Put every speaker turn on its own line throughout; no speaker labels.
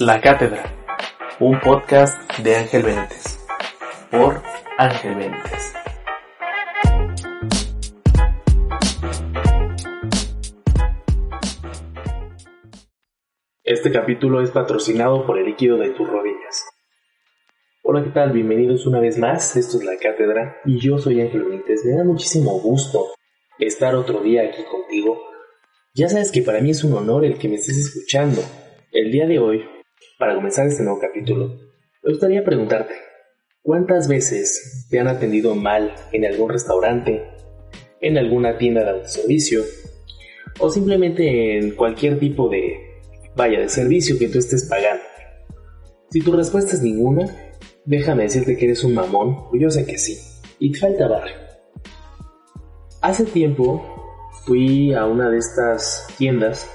La Cátedra, un podcast de Ángel Benítez, por Ángel Benítez. Este capítulo es patrocinado por el líquido de tus rodillas. Hola, ¿qué tal? Bienvenidos una vez más. Esto es La Cátedra y yo soy Ángel Benítez. Me da muchísimo gusto estar otro día aquí contigo. Ya sabes que para mí es un honor el que me estés escuchando. El día de hoy, para comenzar este nuevo capítulo, me gustaría preguntarte, ¿cuántas veces te han atendido mal en algún restaurante, en alguna tienda de autoservicio o simplemente en cualquier tipo de, vaya, de servicio que tú estés pagando? Si tu respuesta es ninguna, déjame decirte que eres un mamón, pues yo sé que sí, y te falta barrio. Hace tiempo fui a una de estas tiendas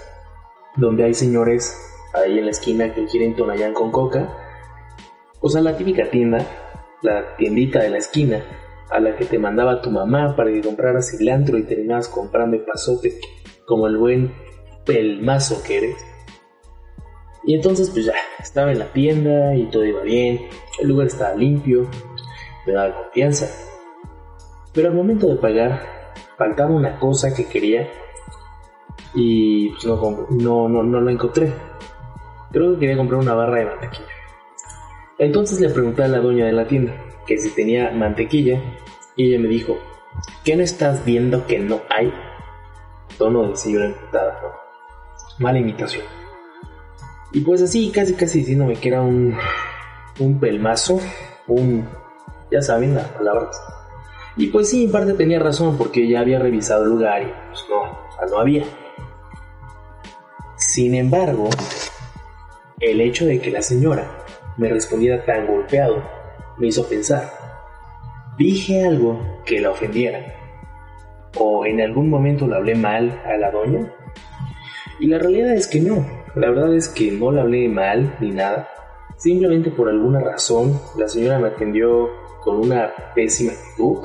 donde hay señores ahí en la esquina que quieren Tonayán con coca. O sea, la típica tienda, la tiendita de la esquina, a la que te mandaba tu mamá para que compraras cilantro y terminabas comprando el pasote como el buen pelmazo que eres. Y entonces pues ya, estaba en la tienda y todo iba bien, el lugar estaba limpio, me daba confianza. Pero al momento de pagar, faltaba una cosa que quería y pues no, no, no, no la encontré. Creo que quería comprar una barra de mantequilla. Entonces le pregunté a la dueña de la tienda que si tenía mantequilla y ella me dijo, ¿qué no estás viendo que no hay? Tono de señora emputada. Mala imitación. Y pues así, casi casi diciéndome que era un, un pelmazo, un, ya saben las palabras. Y pues sí, en parte tenía razón porque ya había revisado el lugar y pues no, o sea, no había. Sin embargo, el hecho de que la señora me respondiera tan golpeado me hizo pensar, ¿dije algo que la ofendiera? ¿O en algún momento le hablé mal a la doña? Y la realidad es que no, la verdad es que no le hablé mal ni nada, simplemente por alguna razón la señora me atendió con una pésima actitud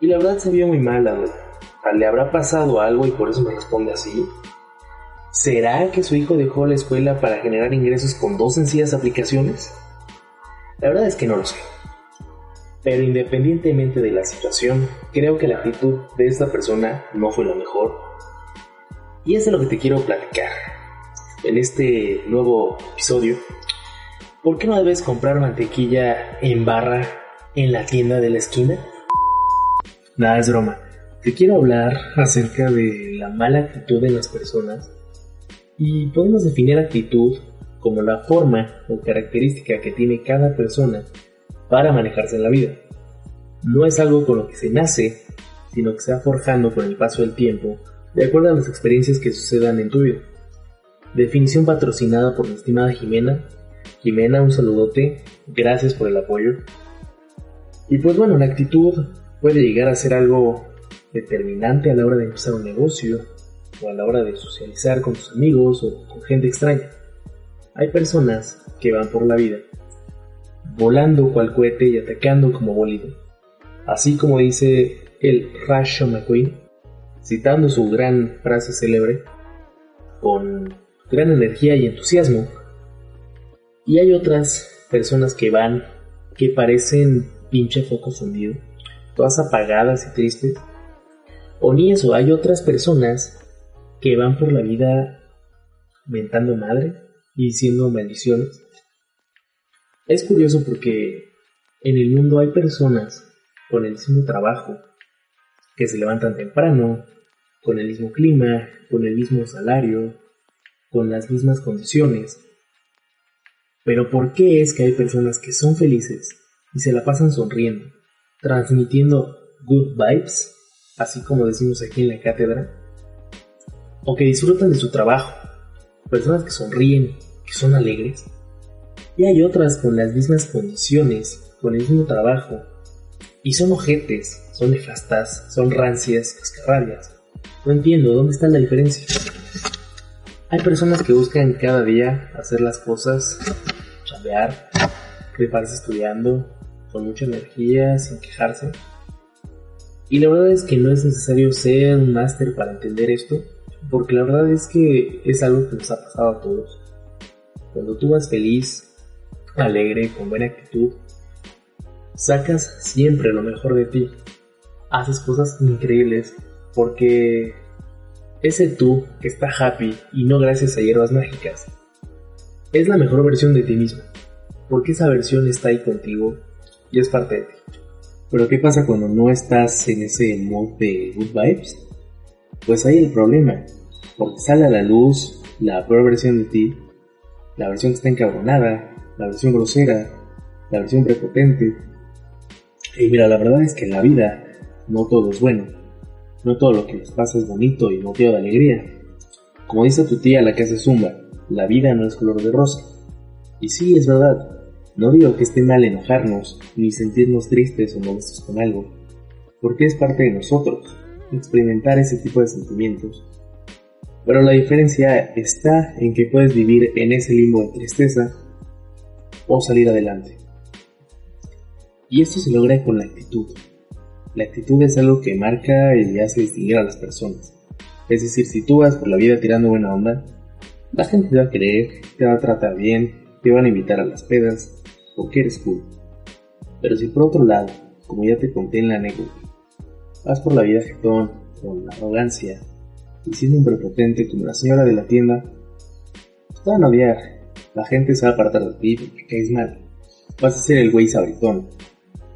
y la verdad se vio muy mal la ¿Le habrá pasado algo y por eso me responde así? ¿Será que su hijo dejó la escuela para generar ingresos con dos sencillas aplicaciones? La verdad es que no lo sé. Pero independientemente de la situación, creo que la actitud de esta persona no fue la mejor. Y es de lo que te quiero platicar en este nuevo episodio. ¿Por qué no debes comprar mantequilla en barra en la tienda de la esquina? Nada, es broma. Te quiero hablar acerca de la mala actitud de las personas y podemos definir actitud como la forma o característica que tiene cada persona para manejarse en la vida. No es algo con lo que se nace, sino que se va forjando con el paso del tiempo de acuerdo a las experiencias que sucedan en tu vida. Definición patrocinada por mi estimada Jimena. Jimena, un saludote, gracias por el apoyo. Y pues bueno, la actitud puede llegar a ser algo determinante a la hora de empezar un negocio, o a la hora de socializar con tus amigos o con gente extraña. Hay personas que van por la vida volando cual cohete y atacando como bólido. Así como dice el Rasho McQueen, citando su gran frase célebre, con gran energía y entusiasmo. Y hay otras personas que van, que parecen pinche foco fundido, todas apagadas y tristes. O ni eso, hay otras personas que van por la vida mentando madre y diciendo maldiciones. Es curioso porque en el mundo hay personas con el mismo trabajo, que se levantan temprano, con el mismo clima, con el mismo salario, con las mismas condiciones. Pero ¿por qué es que hay personas que son felices y se la pasan sonriendo, transmitiendo good vibes, así como decimos aquí en la cátedra? O que disfrutan de su trabajo, personas que sonríen, que son alegres, y hay otras con las mismas condiciones, con el mismo trabajo, y son ojetes, son nefastas, son rancias, cascarrabias. No entiendo, ¿dónde está la diferencia? Hay personas que buscan cada día hacer las cosas, chambear, prepararse estudiando, con mucha energía, sin quejarse. Y la verdad es que no es necesario ser un máster para entender esto, porque la verdad es que es algo que nos ha pasado a todos. Cuando tú vas feliz, alegre, con buena actitud, sacas siempre lo mejor de ti. Haces cosas increíbles porque ese tú que está happy y no gracias a hierbas mágicas es la mejor versión de ti mismo. Porque esa versión está ahí contigo y es parte de ti. Pero ¿qué pasa cuando no estás en ese mood de good vibes? Pues ahí el problema. Porque sale a la luz la peor versión de ti, la versión que está encabronada, la versión grosera, la versión prepotente. Y mira, la verdad es que en la vida no todo es bueno. No todo lo que nos pasa es bonito y motivo de alegría. Como dice tu tía la que hace zumba, la vida no es color de rosa. Y sí, es verdad. No digo que esté mal enojarnos, ni sentirnos tristes o molestos con algo, porque es parte de nosotros, experimentar ese tipo de sentimientos. Pero la diferencia está en que puedes vivir en ese limbo de tristeza o salir adelante. Y esto se logra con la actitud. La actitud es algo que marca y hace distinguir a las personas. Es decir, si tú vas por la vida tirando buena onda, la gente te va a querer, te va a tratar bien, te van a invitar a las pedas, porque eres cool. Pero si por otro lado, como ya te conté en la anécdota, vas por la vida jetón, con arrogancia, y siendo un prepotente como la señora de la tienda, te van a odiar. La gente se va a apartar de ti porque caes mal. Vas a ser el güey sabritón.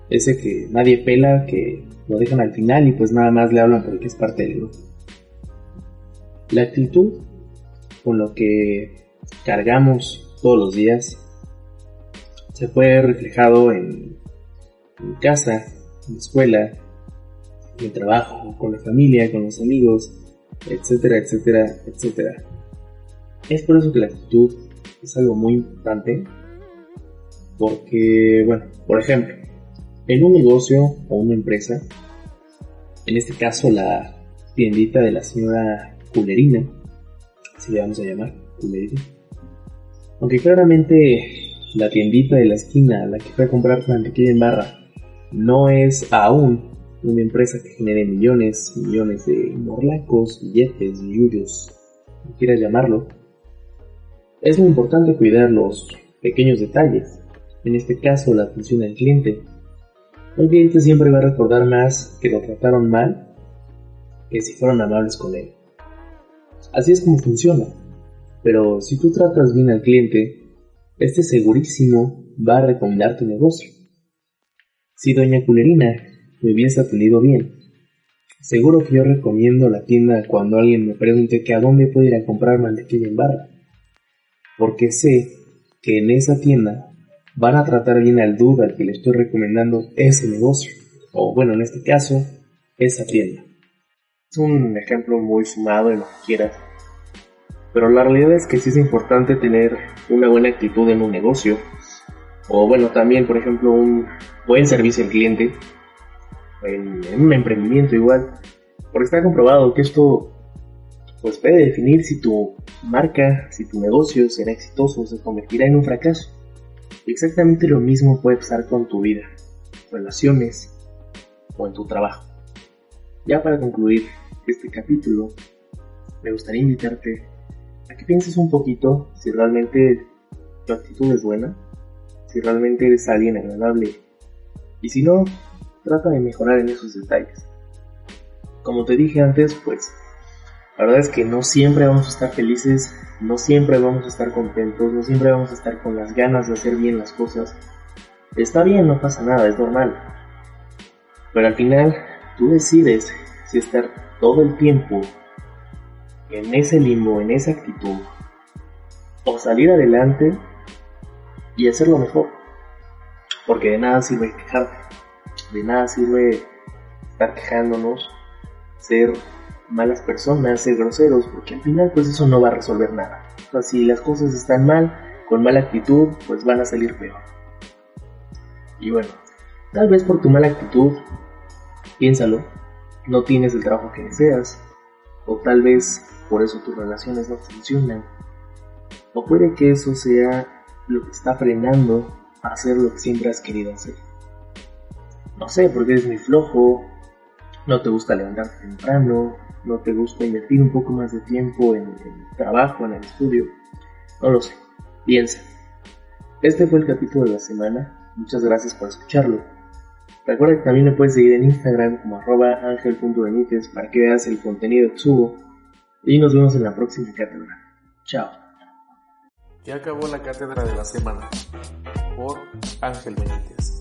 Ese que nadie pela, que lo dejan al final y pues nada más le hablan porque es parte del grupo. La actitud con lo que cargamos todos los días se fue reflejado en, casa, en la escuela, el trabajo, con la familia, con los amigos, etcétera, etcétera, etcétera. Es por eso que la actitud es algo muy importante, porque, bueno, por ejemplo, en un negocio o una empresa, en este caso la tiendita de la señora Culerina, así le vamos a llamar, Culerina, aunque claramente la tiendita de la esquina, la que fue a comprar mantequilla en barra, no es aún una empresa que genere millones millones de morlacos, billetes, yuyos, como quieras llamarlo. Es muy importante cuidar los pequeños detalles, en este caso la atención al cliente. Un cliente siempre va a recordar más que lo trataron mal que si fueron amables con él. Así es como funciona. Pero si tú tratas bien al cliente, este segurísimo va a recomendar tu negocio. Si doña Culerina me hubiese atendido bien, seguro que yo recomiendo la tienda cuando alguien me pregunte que a dónde puedo ir a comprar mantequilla en barra. Porque sé que en esa tienda van a tratar bien al duda al que le estoy recomendando ese negocio. O bueno, en este caso, esa tienda. Es un ejemplo muy fumado en lo que quieras pero la realidad es que sí es importante tener una buena actitud en un negocio. O bueno, también, por ejemplo, un buen servicio al cliente. En, un emprendimiento igual. Porque está comprobado que esto pues puede definir si tu marca, si tu negocio será exitoso o se convertirá en un fracaso. Exactamente lo mismo puede pasar con tu vida, relaciones o en tu trabajo. Ya para concluir este capítulo, me gustaría invitarte a que pienses un poquito si realmente tu actitud es buena, si realmente eres alguien agradable. Y si no, trata de mejorar en esos detalles. Como te dije antes, pues la verdad es que no siempre vamos a estar felices, no siempre vamos a estar contentos, no siempre vamos a estar con las ganas de hacer bien las cosas. Está bien, no pasa nada, es normal. Pero al final, tú decides si estar todo el tiempo en ese limbo, en esa actitud, o salir adelante y hacerlo mejor. Porque de nada sirve quejarte, de nada sirve estar quejándonos, ser malas personas, ser groseros, porque al final pues eso no va a resolver nada. O sea, si las cosas están mal, con mala actitud, pues van a salir peor. Y bueno, tal vez por tu mala actitud, piénsalo, no tienes el trabajo que deseas, o tal vez por eso tus relaciones no funcionan. O puede que eso sea lo que está frenando a hacer lo que siempre has querido hacer. No sé, porque eres muy flojo, no te gusta levantarte temprano, no te gusta invertir un poco más de tiempo en, el trabajo, en el estudio, no lo sé. Piensa. Este fue el capítulo de la semana. Muchas gracias por escucharlo. Recuerda que también me puedes seguir en Instagram como arroba para que veas el contenido que subo. Y nos vemos en la próxima cátedra. Chao.
Ya acabó la cátedra de la semana por Ángel Benítez.